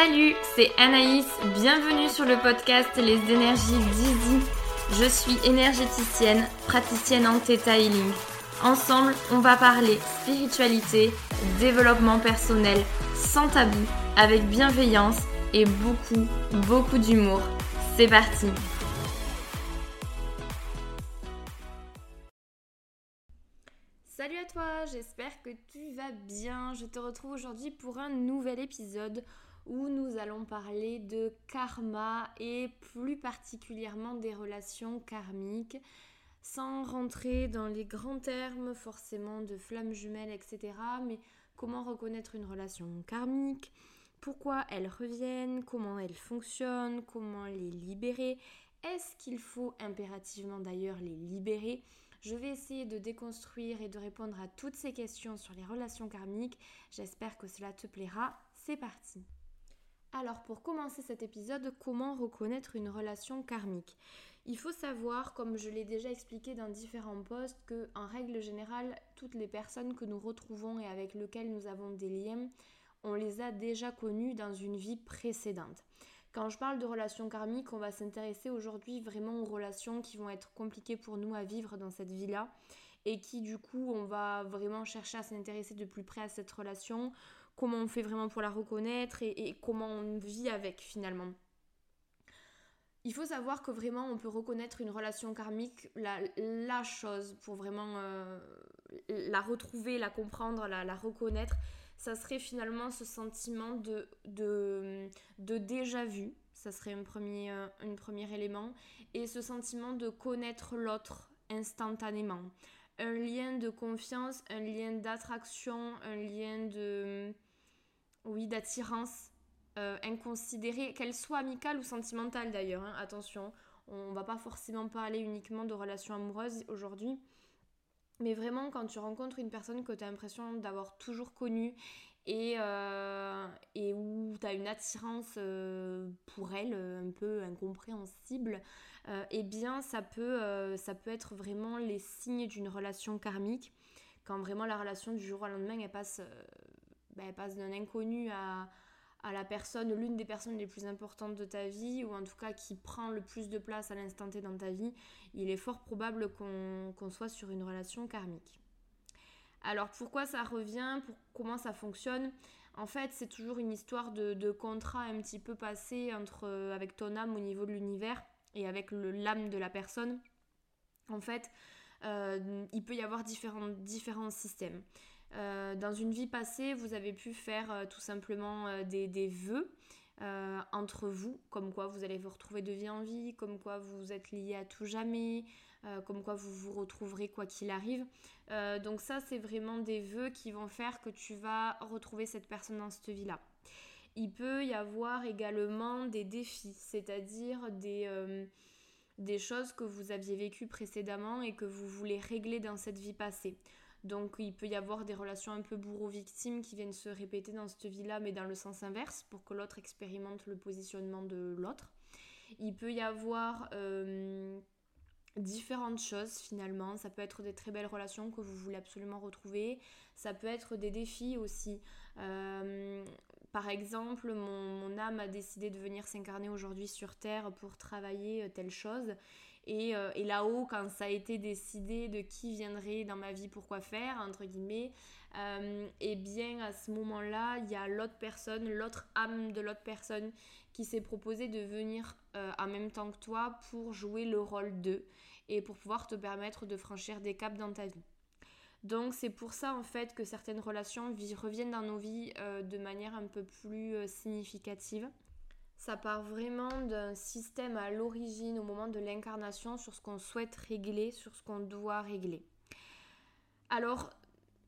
Salut, c'est Anaïs, bienvenue sur le podcast Les énergies d'Easy. Je suis énergéticienne, praticienne en Theta Healing. Ensemble, on va parler spiritualité, développement personnel, sans tabou, avec bienveillance et beaucoup, beaucoup d'humour. C'est parti Salut à toi, j'espère que tu vas bien. Je te retrouve aujourd'hui pour un nouvel épisode où nous allons parler de karma et plus particulièrement des relations karmiques, sans rentrer dans les grands termes forcément de flammes jumelles, etc. Mais comment reconnaître une relation karmique, pourquoi elles reviennent, comment elles fonctionnent, comment les libérer, est-ce qu'il faut impérativement d'ailleurs les libérer? Je vais essayer de déconstruire et de répondre à toutes ces questions sur les relations karmiques. J'espère que cela te plaira. C'est parti. Alors pour commencer cet épisode, comment reconnaître une relation karmique? Il faut savoir, comme je l'ai déjà expliqué dans différents posts, que en règle générale, toutes les personnes que nous retrouvons et avec lesquelles nous avons des liens, on les a déjà connues dans une vie précédente. Quand je parle de relations karmiques, on va s'intéresser aujourd'hui vraiment aux relations qui vont être compliquées pour nous à vivre dans cette vie-là et qui du coup on va vraiment chercher à s'intéresser de plus près à cette relation comment on fait vraiment pour la reconnaître et, comment on vit avec finalement. Il faut savoir que vraiment on peut reconnaître une relation karmique, la, chose pour vraiment euh, la retrouver, la comprendre, la, reconnaître, ça serait finalement ce sentiment de, de, déjà vu, ça serait un premier, euh, un premier élément, et ce sentiment de connaître l'autre instantanément. Un lien de confiance, un lien d'attraction, un lien de oui, d'attirance euh, inconsidérée, qu'elle soit amicale ou sentimentale d'ailleurs, hein, attention, on va pas forcément parler uniquement de relations amoureuses aujourd'hui, mais vraiment quand tu rencontres une personne que tu as l'impression d'avoir toujours connue et, euh, et où tu as une attirance euh, pour elle un peu incompréhensible, eh bien ça peut, ça peut être vraiment les signes d'une relation karmique, quand vraiment la relation du jour au lendemain elle passe bah, passe d'un inconnu à, la personne, l'une des personnes les plus importantes de ta vie, ou en tout cas qui prend le plus de place à l'instant T dans ta vie, il est fort probable qu'on soit sur une relation karmique. Alors pourquoi ça revient, pour, comment ça fonctionne? En fait, c'est toujours une histoire de, contrat un petit peu passé entre, avec ton âme au niveau de l'univers et avec l'âme de la personne. En fait, euh, il peut y avoir différents, différents systèmes. Euh, dans une vie passée, vous avez pu faire euh, tout simplement euh, des, des, vœux entre vous, comme quoi vous allez vous retrouver de vie en vie, comme quoi vous êtes liés à tout jamais, comme quoi vous vous retrouverez quoi qu'il arrive. donc ça, c'est vraiment des vœux qui vont faire que tu vas retrouver cette personne dans cette vie-là. Il peut y avoir également des défis, c'est-à-dire des, des choses que vous aviez vécues précédemment et que vous voulez régler dans cette vie passée. Donc il peut y avoir des relations un peu bourreau-victime qui viennent se répéter dans cette vie-là, mais dans le sens inverse, pour que l'autre expérimente le positionnement de l'autre. Il peut y avoir euh, différentes choses finalement. Ça peut être des très belles relations que vous voulez absolument retrouver. Ça peut être des défis aussi. Euh, par exemple, mon, âme a décidé de venir s'incarner aujourd'hui sur Terre pour travailler euh, telle chose. Euh, et, là-haut, quand ça a été décidé de qui viendrait dans ma vie, pourquoi faire, entre guillemets, euh, et bien à ce moment-là, il y a l'autre personne, l'autre âme de l'autre personne qui s'est proposé de venir euh, en même temps que toi pour jouer le rôle d'eux et pour pouvoir te permettre de franchir des caps dans ta vie. Donc c'est pour ça en fait que certaines relations reviennent dans nos vies de manière un peu plus significative ça part vraiment d'un système à l'origine, au moment de l'incarnation, sur ce qu'on souhaite régler, sur ce qu'on doit régler. Alors,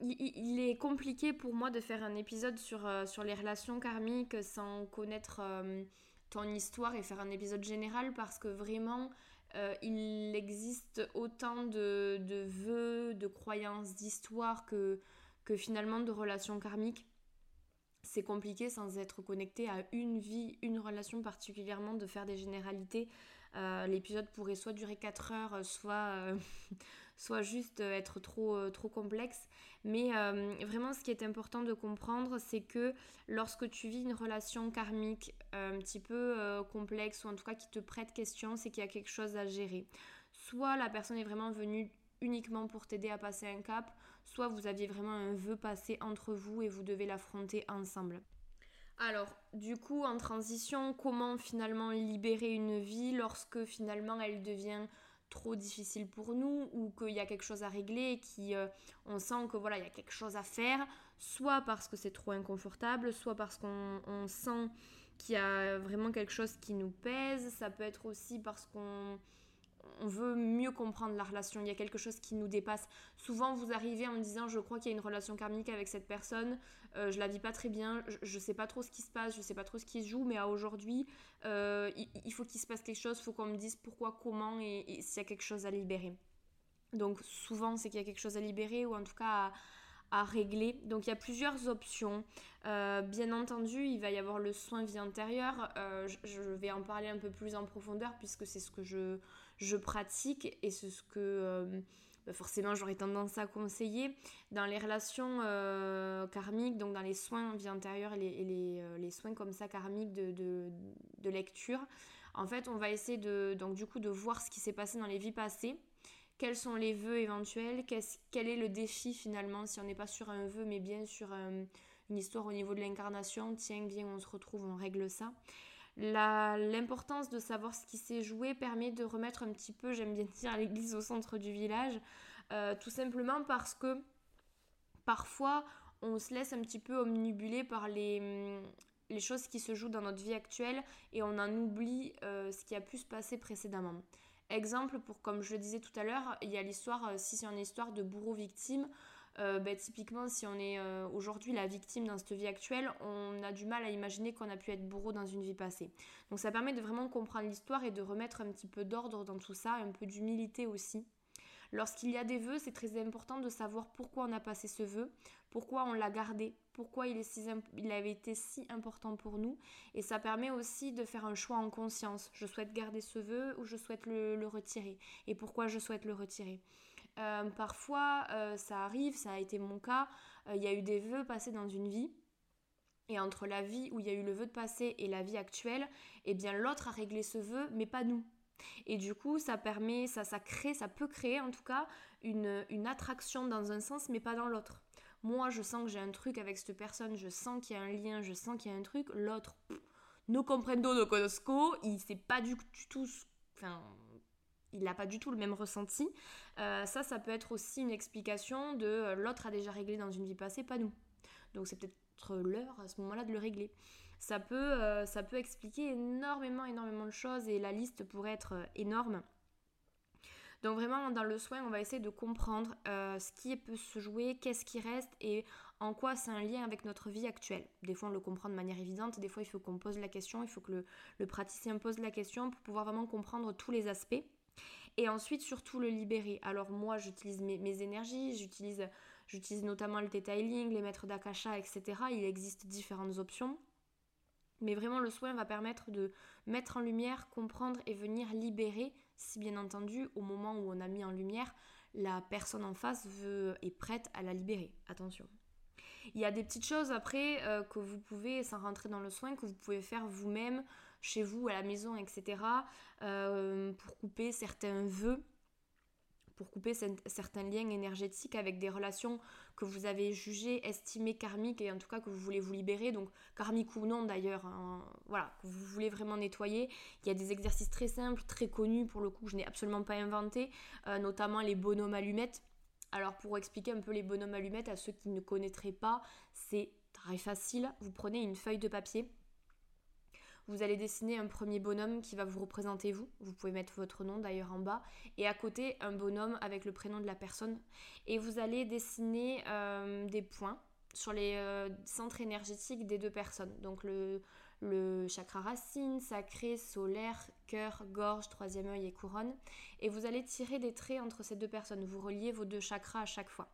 il est compliqué pour moi de faire un épisode sur, euh, sur les relations karmiques sans connaître euh, ton histoire et faire un épisode général parce que vraiment, euh, il existe autant de, de vœux, de croyances, d'histoires que, que finalement de relations karmiques c'est compliqué sans être connecté à une vie, une relation particulièrement, de faire des généralités. Euh, l'épisode pourrait soit durer 4 heures, soit, euh, soit juste être trop, trop complexe. Mais vraiment, ce qui est important de comprendre, c'est que lorsque tu vis une relation karmique un petit peu complexe, ou en tout cas qui te prête question, c'est qu'il y a quelque chose à gérer. Soit la personne est vraiment venue uniquement pour t'aider à passer un cap, soit vous aviez vraiment un vœu passé entre vous et vous devez l'affronter ensemble. Alors, du coup, en transition, comment finalement libérer une vie lorsque finalement elle devient trop difficile pour nous ou qu'il y a quelque chose à régler qui euh, on sent que voilà il y a quelque chose à faire soit parce que c'est trop inconfortable soit parce qu'on sent qu'il y a vraiment quelque chose qui nous pèse ça peut être aussi parce qu'on on veut mieux comprendre la relation, il y a quelque chose qui nous dépasse. Souvent, vous arrivez en me disant Je crois qu'il y a une relation karmique avec cette personne, euh, je la vis pas très bien, je, ne sais pas trop ce qui se passe, je sais pas trop ce qui se joue, mais à aujourd'hui, euh, il, faut qu'il se passe quelque chose, il faut qu'on me dise pourquoi, comment et, s'il y a quelque chose à libérer. Donc, souvent, c'est qu'il y a quelque chose à libérer ou en tout cas à, régler. Donc il y a plusieurs options. Euh, bien entendu, il va y avoir le soin vie intérieure. je, vais en parler un peu plus en profondeur puisque c'est ce que je, je pratique et c'est ce que euh, bah, forcément j'aurais tendance à conseiller. Dans les relations euh, karmiques, donc dans les soins vie intérieure et les, euh, les, soins comme ça karmiques de, de, lecture, en fait on va essayer de, donc, du coup de voir ce qui s'est passé dans les vies passées. Quels sont les vœux éventuels? Quel est le défi finalement? Si on n'est pas sur un vœu mais bien sur une histoire au niveau de l'incarnation Tiens, bien on se retrouve, on règle ça. L'importance de savoir ce qui s'est joué permet de remettre un petit peu, j'aime bien dire, l'église au centre du village, euh, tout simplement parce que parfois on se laisse un petit peu omnibuler par les, les choses qui se jouent dans notre vie actuelle et on en oublie euh, ce qui a pu se passer précédemment. Exemple, pour comme je le disais tout à l'heure, il y a l'histoire, euh, si c'est une histoire de bourreau-victime, euh, bah, typiquement, si on est euh, aujourd'hui la victime dans cette vie actuelle, on a du mal à imaginer qu'on a pu être bourreau dans une vie passée. Donc ça permet de vraiment comprendre l'histoire et de remettre un petit peu d'ordre dans tout ça, un peu d'humilité aussi. Lorsqu'il y a des vœux, c'est très important de savoir pourquoi on a passé ce vœu, pourquoi on l'a gardé, pourquoi il, est si il avait été si important pour nous. Et ça permet aussi de faire un choix en conscience. Je souhaite garder ce vœu ou je souhaite le retirer? Et pourquoi je souhaite le retirer? Euh, parfois, euh, ça arrive, ça a été mon cas, euh, il y a eu des vœux passés dans une vie. Et entre la vie où il y a eu le vœu de passé et la vie actuelle, eh bien l'autre a réglé ce vœu, mais pas nous. Et du coup, ça permet, ça, ça crée, ça peut créer en tout cas une, une attraction dans un sens, mais pas dans l'autre. Moi, je sens que j'ai un truc avec cette personne, je sens qu'il y a un lien, je sens qu'il y a un truc. L'autre, no comprendo, no conozco, il sait pas du tout, enfin, il n'a pas du tout le même ressenti. Euh, ça, ça peut être aussi une explication de euh, l'autre a déjà réglé dans une vie passée, pas nous. Donc c'est peut-être l'heure à ce moment-là de le régler. Ça peut, euh, ça peut expliquer énormément, énormément de choses et la liste pourrait être énorme. Donc vraiment, dans le soin, on va essayer de comprendre ce qui peut se jouer, qu'est-ce qui reste et en quoi c'est un lien avec notre vie actuelle. Des fois, on le comprend de manière évidente, des fois, il faut qu'on pose la question, il faut que le praticien pose la question pour pouvoir vraiment comprendre tous les aspects. Et ensuite, surtout le libérer. Alors moi, j'utilise mes, énergies, j'utilise, j'utilise notamment le detailing, les maîtres d'akasha, etc. Il existe différentes options. Mais vraiment, le soin va permettre de mettre en lumière, comprendre et venir libérer, si bien entendu, au moment où on a mis en lumière, la personne en face veut, est prête à la libérer. Attention. Il y a des petites choses après euh, que vous pouvez, sans rentrer dans le soin, que vous pouvez faire vous-même chez vous, à la maison, etc. Euh, pour couper certains vœux, pour couper certains liens énergétiques avec des relations que vous avez jugées, estimées karmiques et en tout cas que vous voulez vous libérer, donc karmique ou non d'ailleurs, hein, voilà, que vous voulez vraiment nettoyer. Il y a des exercices très simples, très connus pour le coup, je n'ai absolument pas inventé, euh, notamment les bonhommes allumettes. Alors pour expliquer un peu les bonhommes allumettes à ceux qui ne connaîtraient pas, c'est très facile. Vous prenez une feuille de papier, vous allez dessiner un premier bonhomme qui va vous représenter vous. Vous pouvez mettre votre nom d'ailleurs en bas. Et à côté, un bonhomme avec le prénom de la personne. Et vous allez dessiner euh, des points sur les euh, centres énergétiques des deux personnes. Donc le, le chakra racine, sacré, solaire, cœur, gorge, troisième œil et couronne. Et vous allez tirer des traits entre ces deux personnes. Vous reliez vos deux chakras à chaque fois.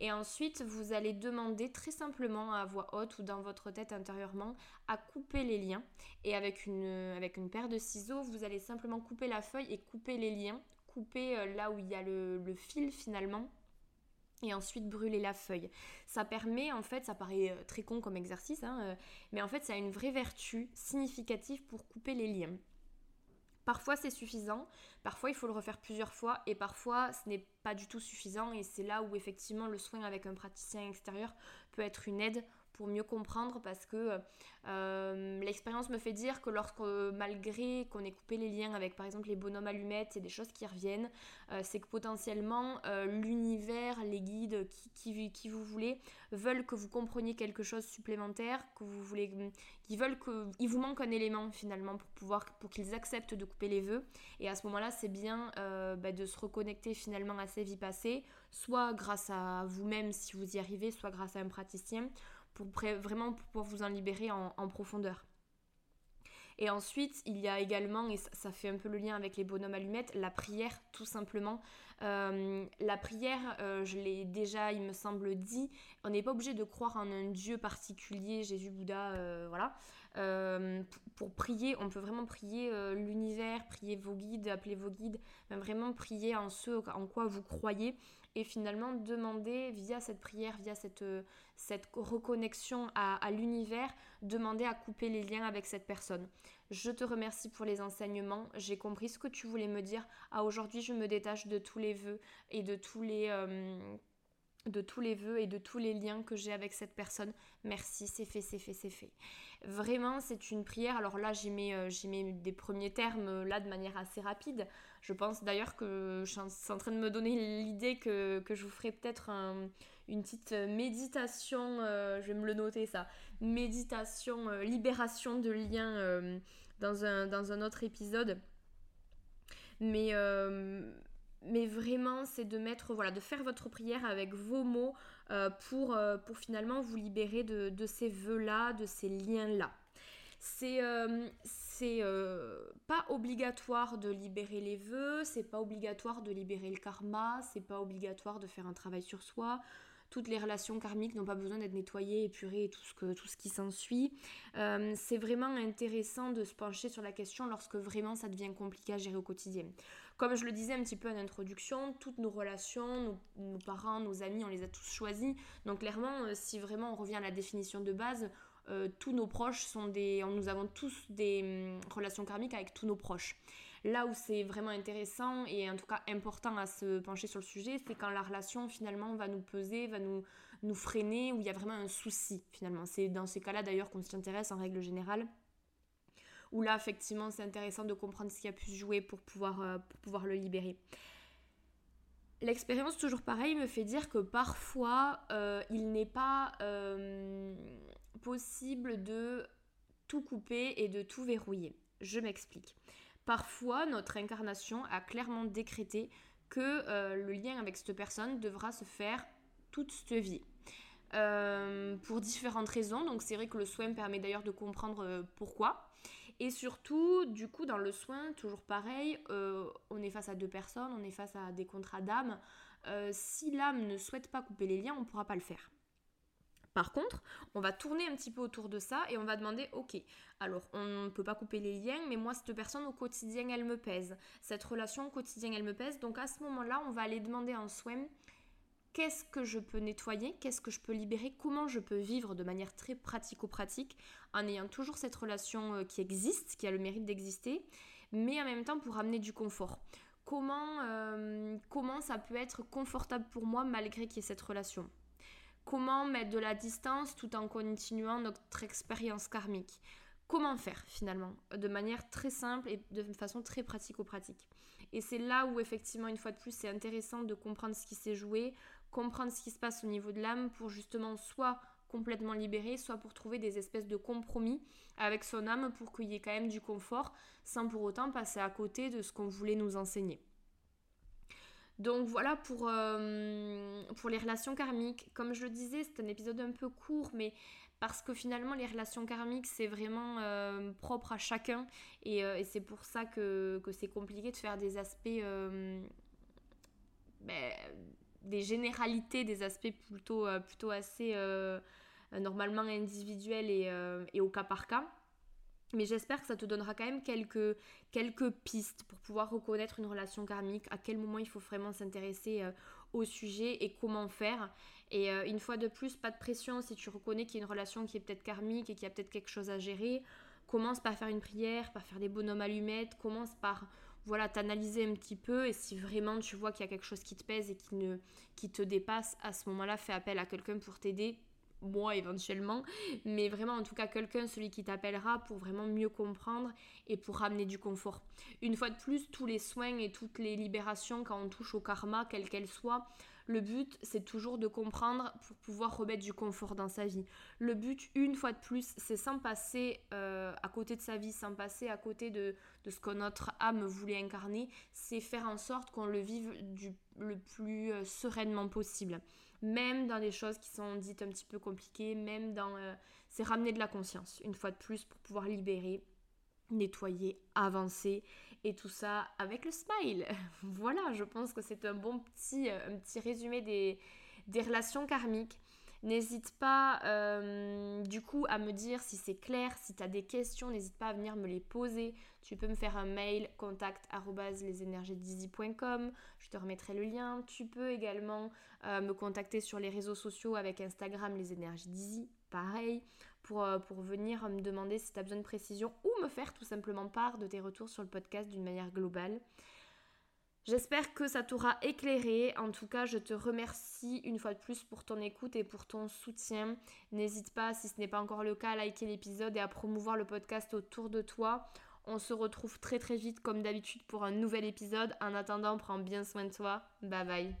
Et ensuite, vous allez demander très simplement à voix haute ou dans votre tête intérieurement à couper les liens. Et avec une, paire de ciseaux, vous allez simplement couper la feuille et couper les liens couper là où il y a le fil finalement et ensuite brûler la feuille. Ça permet, en fait, ça paraît euh, très con comme exercice, hein, euh, mais en fait, ça a une vraie vertu significative pour couper les liens. Parfois c'est suffisant, parfois il faut le refaire plusieurs fois et parfois ce n'est pas du tout suffisant. Et c'est là où effectivement le soin avec un praticien extérieur peut être une aide pour mieux comprendre parce que euh, l'expérience me fait dire que lorsque malgré qu'on ait coupé les liens avec par exemple les bonhommes allumettes, c'est des choses qui reviennent, euh, c'est que potentiellement euh, l'univers, les guides, qui, vous voulez, veulent que vous compreniez quelque chose supplémentaire, que vous voulez, qu'ils veulent que, il vous manque un élément finalement pour pouvoir, pour qu'ils acceptent de couper les vœux. Et à ce moment-là, c'est bien bah, de se reconnecter finalement à ses vies passées, soit grâce à vous-même si vous y arrivez, soit grâce à un praticien pour vraiment pouvoir vous en libérer en, profondeur. Et ensuite, il y a également, et ça, fait un peu le lien avec les bonhommes allumettes, la prière, tout simplement. Euh, la prière, euh, je l'ai déjà, il me semble, dit, on n'est pas obligé de croire en un Dieu particulier, Jésus, Bouddha, euh, voilà. pour, prier, on peut vraiment prier l'univers, prier vos guides, appeler vos guides, vraiment prier en ce en quoi vous croyez et finalement demander via cette prière, via cette, cette reconnexion à, l'univers, demander à couper les liens avec cette personne. Je te remercie pour les enseignements, j'ai compris ce que tu voulais me dire. À aujourd'hui, je me détache de tous les vœux et de tous les... Euh, de tous les vœux et de tous les liens que j'ai avec cette personne. Merci, c'est fait, c'est fait, c'est fait. Vraiment, c'est une prière. Alors là, j'ai mis, euh, mis, des premiers termes euh, là de manière assez rapide. Je pense d'ailleurs que je suis en train de me donner l'idée que, que, je vous ferai peut-être une petite méditation, euh, je vais me le noter ça, méditation, libération de liens dans, un, dans un autre épisode. Mais mais vraiment c'est de mettre voilà de faire votre prière avec vos mots euh, pour, euh, pour finalement vous libérer de, ces vœux là de ces liens là c'est euh, pas obligatoire de libérer les vœux c'est pas obligatoire de libérer le karma c'est pas obligatoire de faire un travail sur soi toutes les relations karmiques n'ont pas besoin d'être nettoyées, épurées et tout ce, que, tout ce qui s'ensuit. c'est vraiment intéressant de se pencher sur la question lorsque vraiment ça devient compliqué à gérer au quotidien. Comme je le disais un petit peu en introduction, toutes nos relations, nos, parents, nos amis, on les a tous choisis. Donc clairement, euh, si vraiment on revient à la définition de base, euh, tous nos proches sont des... Nous avons tous des hum, relations karmiques avec tous nos proches. Là où c'est vraiment intéressant et en tout cas important à se pencher sur le sujet, c'est quand la relation finalement va nous peser, va nous, freiner, où il y a vraiment un souci finalement. C'est dans ces cas-là d'ailleurs qu'on s'y intéresse en règle générale où là, effectivement, c'est intéressant de comprendre ce qui a pu se jouer pour pouvoir, euh, pour pouvoir le libérer. L'expérience, toujours pareil, me fait dire que parfois, euh, il n'est pas possible de tout couper et de tout verrouiller. Je m'explique. Parfois, notre incarnation a clairement décrété que le lien avec cette personne devra se faire toute cette vie. pour différentes raisons, donc c'est vrai que le soin permet d'ailleurs de comprendre pourquoi. Et surtout, du coup, dans le soin, toujours pareil, euh, on est face à deux personnes, on est face à des contrats d'âme. Euh, si l'âme ne souhaite pas couper les liens, on ne pourra pas le faire. Par contre, on va tourner un petit peu autour de ça et on va demander, ok, alors on ne peut pas couper les liens, mais moi cette personne au quotidien elle me pèse, cette relation au quotidien elle me pèse, donc à ce moment-là on va aller demander en soin qu'est-ce que je peux nettoyer, qu'est-ce que je peux libérer, comment je peux vivre de manière très pratico-pratique en ayant toujours cette relation euh, qui existe, qui a le mérite d'exister, mais en même temps pour amener du confort. Comment, euh, comment ça peut être confortable pour moi malgré qu'il y ait cette relation? Comment mettre de la distance tout en continuant notre expérience karmique Comment faire finalement De manière très simple et de façon très pratico-pratique. Et c'est là où effectivement, une fois de plus, c'est intéressant de comprendre ce qui s'est joué, comprendre ce qui se passe au niveau de l'âme pour justement soit complètement libérer, soit pour trouver des espèces de compromis avec son âme pour qu'il y ait quand même du confort sans pour autant passer à côté de ce qu'on voulait nous enseigner. Donc voilà pour, euh, pour les relations karmiques. Comme je le disais, c'est un épisode un peu court, mais parce que finalement les relations karmiques c'est vraiment euh, propre à chacun et, euh, c'est pour ça que, c'est compliqué de faire des aspects ben, des généralités, des aspects plutôt, assez normalement individuels et, au cas par cas. Mais j'espère que ça te donnera quand même quelques, quelques pistes pour pouvoir reconnaître une relation karmique, à quel moment il faut vraiment s'intéresser euh, au sujet et comment faire. Et euh, une fois de plus, pas de pression si tu reconnais qu'il y a une relation qui est peut-être karmique et qu'il y a peut-être quelque chose à gérer. Commence par faire une prière, par faire des bonhommes allumettes, commence par voilà, t'analyser un petit peu et si vraiment tu vois qu'il y a quelque chose qui te pèse et qui, ne, qui te dépasse, à ce moment-là, fais appel à quelqu'un pour t'aider moi éventuellement, mais vraiment en tout cas quelqu'un, celui qui t'appellera pour vraiment mieux comprendre et pour ramener du confort. Une fois de plus, tous les soins et toutes les libérations quand on touche au karma, quelle qu'elle soit, le but c'est toujours de comprendre pour pouvoir remettre du confort dans sa vie. Le but, une fois de plus, c'est sans passer euh, à côté de sa vie, sans passer à côté de, ce que notre âme voulait incarner, c'est faire en sorte qu'on le vive du, le plus euh, sereinement possible même dans des choses qui sont dites un petit peu compliquées, même dans... Euh, c'est ramener de la conscience, une fois de plus, pour pouvoir libérer, nettoyer, avancer, et tout ça avec le smile. voilà, je pense que c'est un bon petit, euh, un résumé des relations karmiques. N'hésite pas euh, du coup à me dire si c'est clair, si tu as des questions, n'hésite pas à venir me les poser. Tu peux me faire un mail contact je te remettrai le lien. Tu peux également euh, me contacter sur les réseaux sociaux avec Instagram les énergies dizzy, pareil, pour, euh, pour venir me demander si tu as besoin de précision ou me faire tout simplement part de tes retours sur le podcast d'une manière globale. J'espère que ça t'aura éclairé. En tout cas, je te remercie une fois de plus pour ton écoute et pour ton soutien. N'hésite pas, si ce n'est pas encore le cas, à liker l'épisode et à promouvoir le podcast autour de toi. On se retrouve très très vite comme d'habitude pour un nouvel épisode. En attendant, prends bien soin de toi. Bye bye.